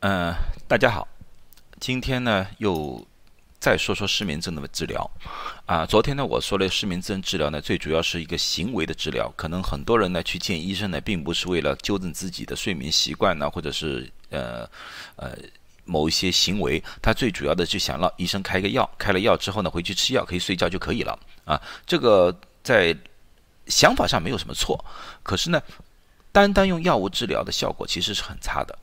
嗯，大家好，今天呢又再说说失眠症的治疗啊。昨天呢我说了失眠症治疗呢，最主要是一个行为的治疗。可能很多人呢去见医生呢，并不是为了纠正自己的睡眠习惯呢，或者是呃呃某一些行为，他最主要的就想让医生开个药，开了药之后呢回去吃药可以睡觉就可以了啊。这个在想法上没有什么错，可是呢，单单用药物治疗的效果其实是很差的。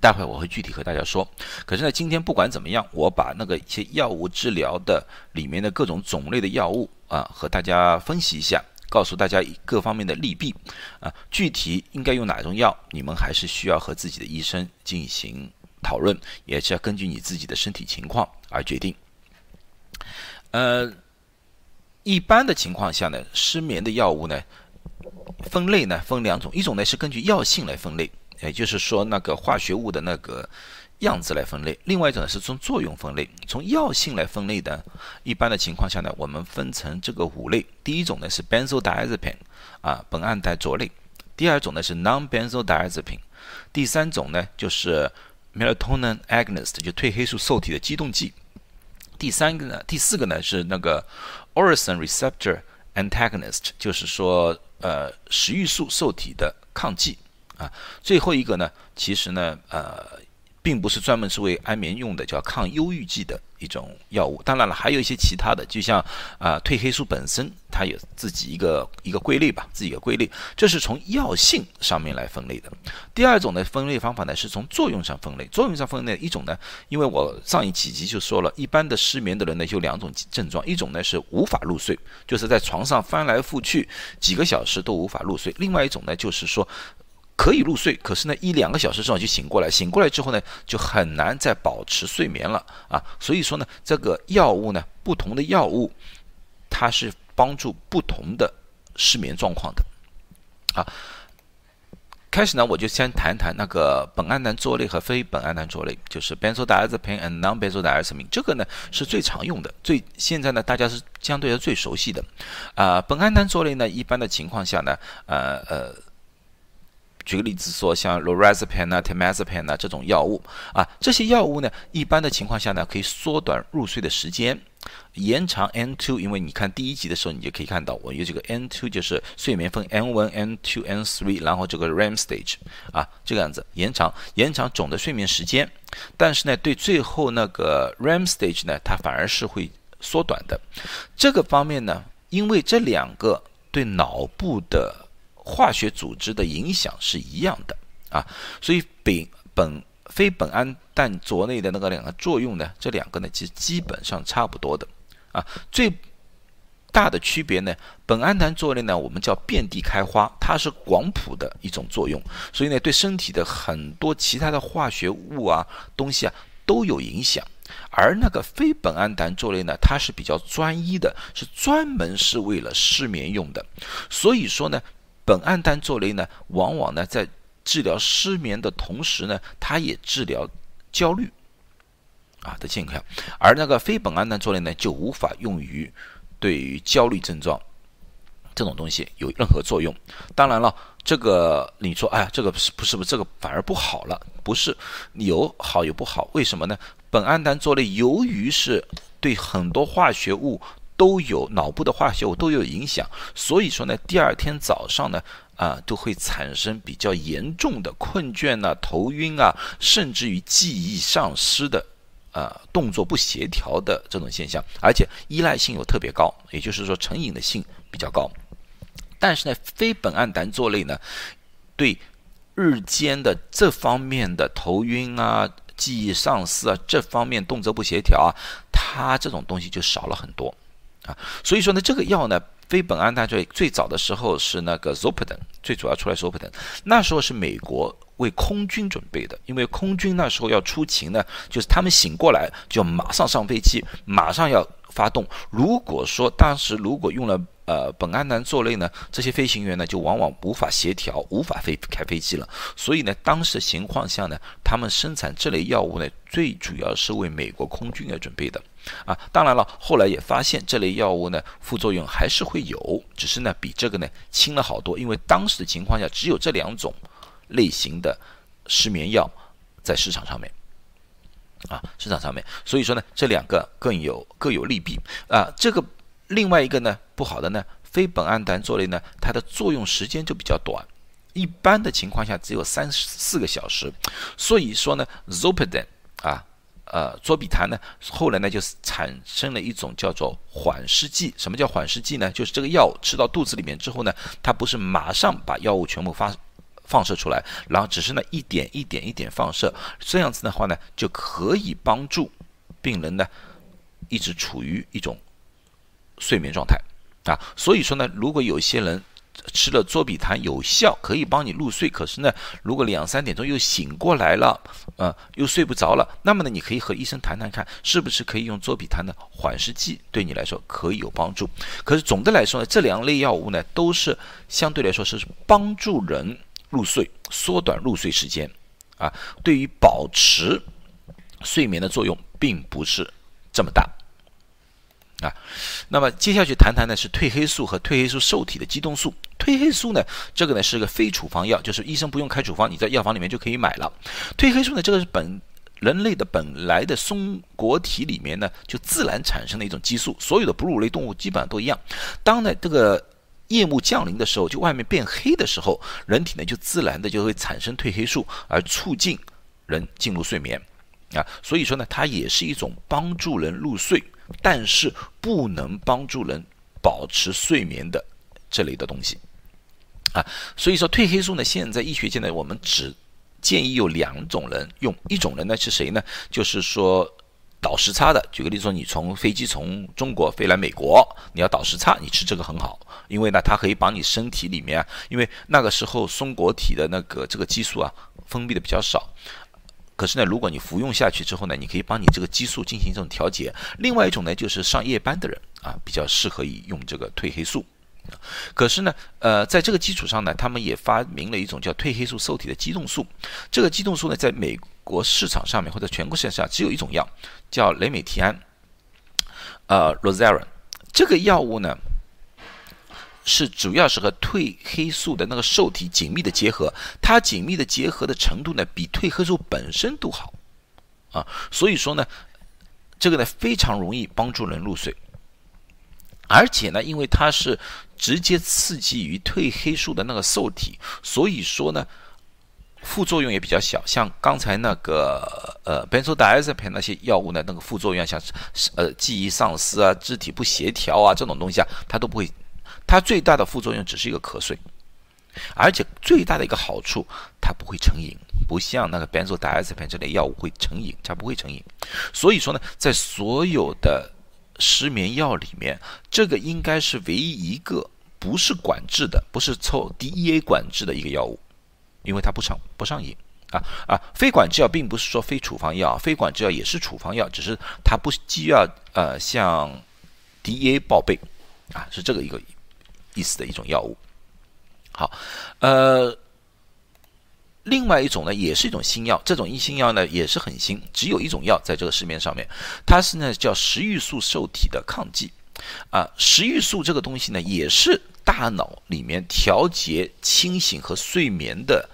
待会我会具体和大家说。可是呢，今天不管怎么样，我把那个一些药物治疗的里面的各种种类的药物啊，和大家分析一下，告诉大家各方面的利弊啊。具体应该用哪种药，你们还是需要和自己的医生进行讨论，也是要根据你自己的身体情况而决定。呃，一般的情况下呢，失眠的药物呢，分类呢分两种，一种呢是根据药性来分类。也就是说，那个化学物的那个样子来分类。另外一种呢是从作用分类，从药性来分类的。一般的情况下呢，我们分成这个五类。第一种呢是 benzodiazepine，啊，苯胺代卓类。第二种呢是 non-benzodiazepine。第三种呢就是 melatonin agonist，就褪黑素受体的激动剂。第三个呢，第四个呢是那个 orexin receptor antagonist，就是说呃食欲素受体的抗剂。啊，最后一个呢，其实呢，呃，并不是专门是为安眠用的，叫抗忧郁剂的一种药物。当然了，还有一些其他的，就像啊，褪黑素本身它有自己一个一个归类吧，自己的归类。这是从药性上面来分类的。第二种的分类方法呢，是从作用上分类。作用上分类一种呢，因为我上一几集就说了，一般的失眠的人呢，有两种症状，一种呢是无法入睡，就是在床上翻来覆去几个小时都无法入睡；另外一种呢，就是说。可以入睡，可是呢，一两个小时之后就醒过来，醒过来之后呢，就很难再保持睡眠了啊。所以说呢，这个药物呢，不同的药物，它是帮助不同的失眠状况的啊。开始呢，我就先谈谈那个苯胺氮唑类和非苯胺氮唑类，就是 benzodiazepine and non-benzodiazepine，这个呢是最常用的，最现在呢大家是相对的最熟悉的啊。苯胺氮唑类呢，一般的情况下呢，呃呃。举个例子说，像 lorazepam 啊、temazepam 啊这种药物啊，这些药物呢，一般的情况下呢，可以缩短入睡的时间，延长 N2。因为你看第一集的时候，你就可以看到我有这个 N2，就是睡眠分 N1、N2、N3，然后这个 REM stage 啊，这个样子延长延长总的睡眠时间。但是呢，对最后那个 REM stage 呢，它反而是会缩短的。这个方面呢，因为这两个对脑部的化学组织的影响是一样的啊，所以苯苯非苯胺氮唑类的那个两个作用呢，这两个呢其实基本上差不多的啊。最大的区别呢，苯胺氮唑类呢我们叫遍地开花，它是广谱的一种作用，所以呢对身体的很多其他的化学物啊东西啊都有影响。而那个非苯胺氮唑类呢，它是比较专一的，是专门是为了失眠用的，所以说呢。苯胺氮唑类呢，往往呢在治疗失眠的同时呢，它也治疗焦虑啊的健康，而那个非苯胺氮唑类呢，就无法用于对于焦虑症状这种东西有任何作用。当然了，这个你说，哎，这个是不是不这个反而不好了？不是，有好有不好。为什么呢？苯胺氮唑类由于是对很多化学物。都有脑部的化学物都有影响，所以说呢，第二天早上呢，啊，都会产生比较严重的困倦啊、头晕啊，甚至于记忆丧失的，啊，动作不协调的这种现象，而且依赖性又特别高，也就是说成瘾的性比较高。但是呢，非苯胺氮唑类呢，对日间的这方面的头晕啊、记忆丧失啊这方面动作不协调啊，它这种东西就少了很多。所以说呢，这个药呢，非苯胺氮最最早的时候是那个 Zolpidem，最主要出来 Zolpidem，那时候是美国为空军准备的，因为空军那时候要出勤呢，就是他们醒过来就马上上飞机，马上要发动。如果说当时如果用了呃苯胺氮唑类呢，这些飞行员呢就往往无法协调，无法飞开飞机了。所以呢，当时情况下呢，他们生产这类药物呢，最主要是为美国空军而准备的。啊，当然了，后来也发现这类药物呢，副作用还是会有，只是呢比这个呢轻了好多。因为当时的情况下，只有这两种类型的失眠药在市场上面，啊，市场上面，所以说呢，这两个更有各有利弊啊。这个另外一个呢，不好的呢，非苯胺胆唑类呢，它的作用时间就比较短，一般的情况下只有三四个小时。所以说呢 z o p i d a n 啊，呃，唑比谈呢，后来呢就产生了一种叫做缓释剂。什么叫缓释剂呢？就是这个药吃到肚子里面之后呢，它不是马上把药物全部发。放射出来，然后只是呢一点一点一点放射，这样子的话呢，就可以帮助病人呢一直处于一种睡眠状态啊。所以说呢，如果有些人吃了唑比坦有效，可以帮你入睡，可是呢，如果两三点钟又醒过来了，呃，又睡不着了，那么呢，你可以和医生谈谈看，是不是可以用唑比坦的缓释剂对你来说可以有帮助。可是总的来说呢，这两类药物呢，都是相对来说是帮助人。入睡，缩短入睡时间，啊，对于保持睡眠的作用并不是这么大，啊，那么接下去谈谈呢是褪黑素和褪黑素受体的激动素。褪黑素呢，这个呢是个非处方药，就是医生不用开处方，你在药房里面就可以买了。褪黑素呢，这个是本人类的本来的松果体里面呢就自然产生的一种激素，所有的哺乳类动物基本上都一样。当呢这个夜幕降临的时候，就外面变黑的时候，人体呢就自然的就会产生褪黑素，而促进人进入睡眠，啊，所以说呢，它也是一种帮助人入睡，但是不能帮助人保持睡眠的这类的东西，啊，所以说褪黑素呢，现在医学界呢，我们只建议有两种人用，一种人呢是谁呢？就是说。倒时差的，举个例子说，你从飞机从中国飞来美国，你要倒时差，你吃这个很好，因为呢，它可以把你身体里面，因为那个时候松果体的那个这个激素啊分泌的比较少，可是呢，如果你服用下去之后呢，你可以帮你这个激素进行这种调节。另外一种呢，就是上夜班的人啊，比较适合于用这个褪黑素。可是呢，呃，在这个基础上呢，他们也发明了一种叫褪黑素受体的激动素。这个激动素呢，在美国市场上面或者全国市场上只有一种药，叫雷美提安，呃 r o s a r a n 这个药物呢，是主要是和褪黑素的那个受体紧密的结合，它紧密的结合的程度呢，比褪黑素本身都好啊。所以说呢，这个呢非常容易帮助人入睡。而且呢，因为它是直接刺激于褪黑素的那个受体，所以说呢，副作用也比较小。像刚才那个呃，benzodiazepine 那些药物呢，那个副作用像呃记忆丧失啊、肢体不协调啊这种东西啊，它都不会。它最大的副作用只是一个瞌睡，而且最大的一个好处，它不会成瘾，不像那个 benzodiazepine 这类药物会成瘾，它不会成瘾。所以说呢，在所有的失眠药里面，这个应该是唯一一个不是管制的，不是抽 DEA 管制的一个药物，因为它不上不上瘾啊啊！非管制药并不是说非处方药，非管制药也是处方药，只是它不需要呃向 DEA 报备啊，是这个一个意思的一种药物。好，呃。另外一种呢，也是一种新药，这种一新药呢也是很新，只有一种药在这个市面上面，它是呢叫食欲素受体的抗剂，啊，食欲素这个东西呢也是大脑里面调节清醒和睡眠的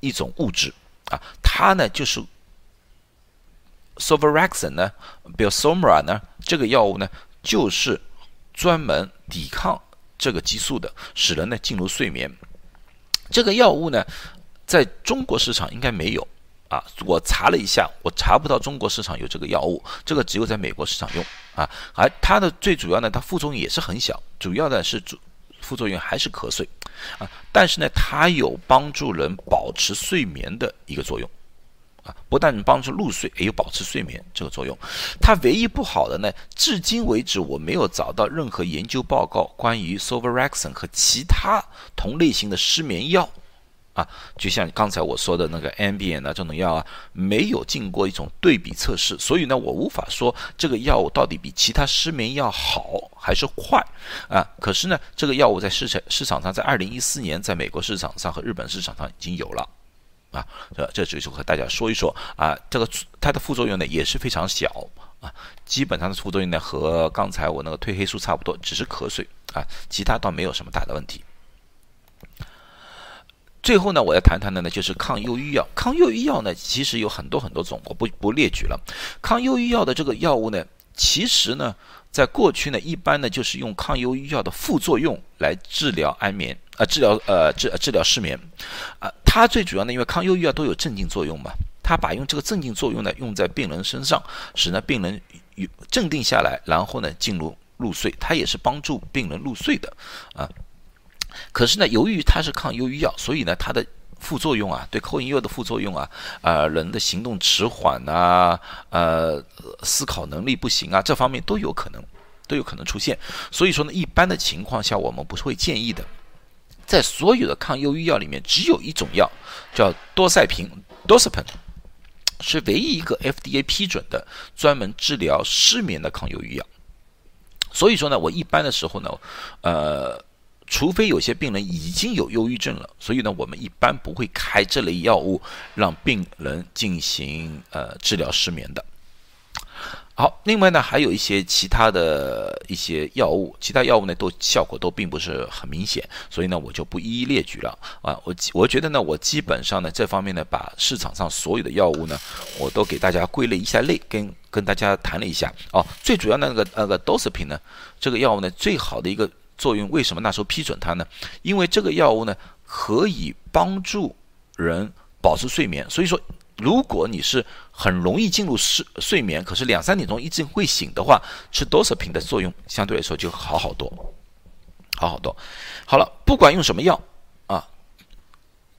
一种物质，啊，它呢就是 s o v e r a x o n 呢 b i l s o m r a 呢这个药物呢就是专门抵抗这个激素的，使人呢进入睡眠，这个药物呢。在中国市场应该没有啊，我查了一下，我查不到中国市场有这个药物，这个只有在美国市场用啊。而它的最主要呢，它副作用也是很小，主要的是主副作用还是瞌睡啊。但是呢，它有帮助人保持睡眠的一个作用啊，不但帮助入睡，也有保持睡眠这个作用。它唯一不好的呢，至今为止我没有找到任何研究报告关于 s o v a r a x o n 和其他同类型的失眠药。啊，就像刚才我说的那个 Ambien 啊，这种药啊，没有经过一种对比测试，所以呢，我无法说这个药物到底比其他失眠药好还是坏啊。可是呢，这个药物在市场市场上，在二零一四年，在美国市场上和日本市场上已经有了啊。这这就是和大家说一说啊，这个它的副作用呢也是非常小啊，基本上的副作用呢和刚才我那个褪黑素差不多，只是瞌睡啊，其他倒没有什么大的问题。最后呢，我要谈谈的呢，就是抗忧郁药。抗忧郁药呢，其实有很多很多种，我不不列举了。抗忧郁药的这个药物呢，其实呢，在过去呢，一般呢就是用抗忧郁药的副作用来治疗安眠啊，治疗呃治治疗失眠啊。它最主要呢，因为抗忧郁药都有镇静作用嘛，它把用这个镇静作用呢用在病人身上，使呢病人镇定下来，然后呢进入入睡，它也是帮助病人入睡的啊。可是呢，由于它是抗忧郁药，所以呢，它的副作用啊，对抗忧郁药的副作用啊，呃，人的行动迟缓啊，呃，思考能力不行啊，这方面都有可能，都有可能出现。所以说呢，一般的情况下，我们不是会建议的。在所有的抗忧郁药里面，只有一种药叫多塞平 （Dosepin），是唯一一个 FDA 批准的专门治疗失眠的抗忧郁药。所以说呢，我一般的时候呢，呃。除非有些病人已经有忧郁症了，所以呢，我们一般不会开这类药物让病人进行呃治疗失眠的。好，另外呢，还有一些其他的一些药物，其他药物呢都效果都并不是很明显，所以呢，我就不一一列举了啊。我我觉得呢，我基本上呢这方面呢，把市场上所有的药物呢，我都给大家归类一下类，跟跟大家谈了一下哦。最主要那个那个多司品呢，这个药物呢，最好的一个。作用为什么那时候批准它呢？因为这个药物呢可以帮助人保持睡眠。所以说，如果你是很容易进入睡睡眠，可是两三点钟一直会醒的话，吃多少瓶的作用相对来说就好好多，好好多。好了，不管用什么药啊，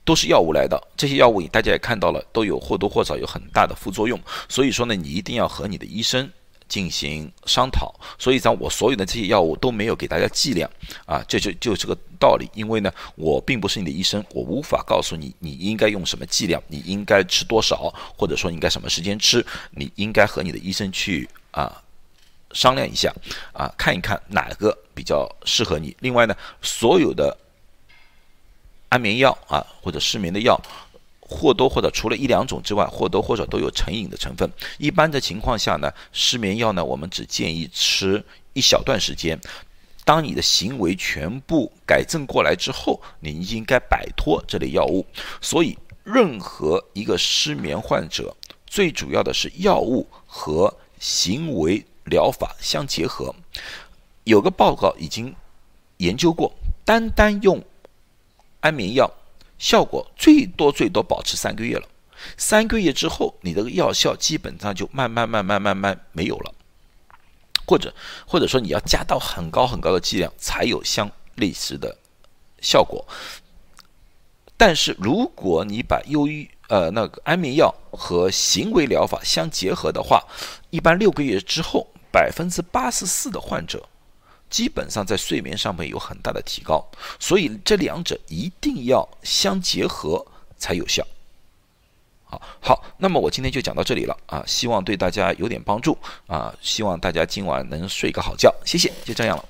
都是药物来的。这些药物大家也看到了，都有或多或少有很大的副作用。所以说呢，你一定要和你的医生。进行商讨，所以讲我所有的这些药物都没有给大家剂量啊，这就就这个道理。因为呢，我并不是你的医生，我无法告诉你你应该用什么剂量，你应该吃多少，或者说应该什么时间吃，你应该和你的医生去啊商量一下啊，看一看哪个比较适合你。另外呢，所有的安眠药啊或者失眠的药。或多或少，除了一两种之外，或多或少都有成瘾的成分。一般的情况下呢，失眠药呢，我们只建议吃一小段时间。当你的行为全部改正过来之后，你应该摆脱这类药物。所以，任何一个失眠患者，最主要的是药物和行为疗法相结合。有个报告已经研究过，单单用安眠药。效果最多最多保持三个月了，三个月之后，你的药效基本上就慢慢慢慢慢慢没有了，或者或者说你要加到很高很高的剂量才有相类似的效果。但是如果你把忧郁呃那个安眠药和行为疗法相结合的话，一般六个月之后，百分之八十四的患者。基本上在睡眠上面有很大的提高，所以这两者一定要相结合才有效。好，好，那么我今天就讲到这里了啊，希望对大家有点帮助啊，希望大家今晚能睡个好觉，谢谢，就这样了。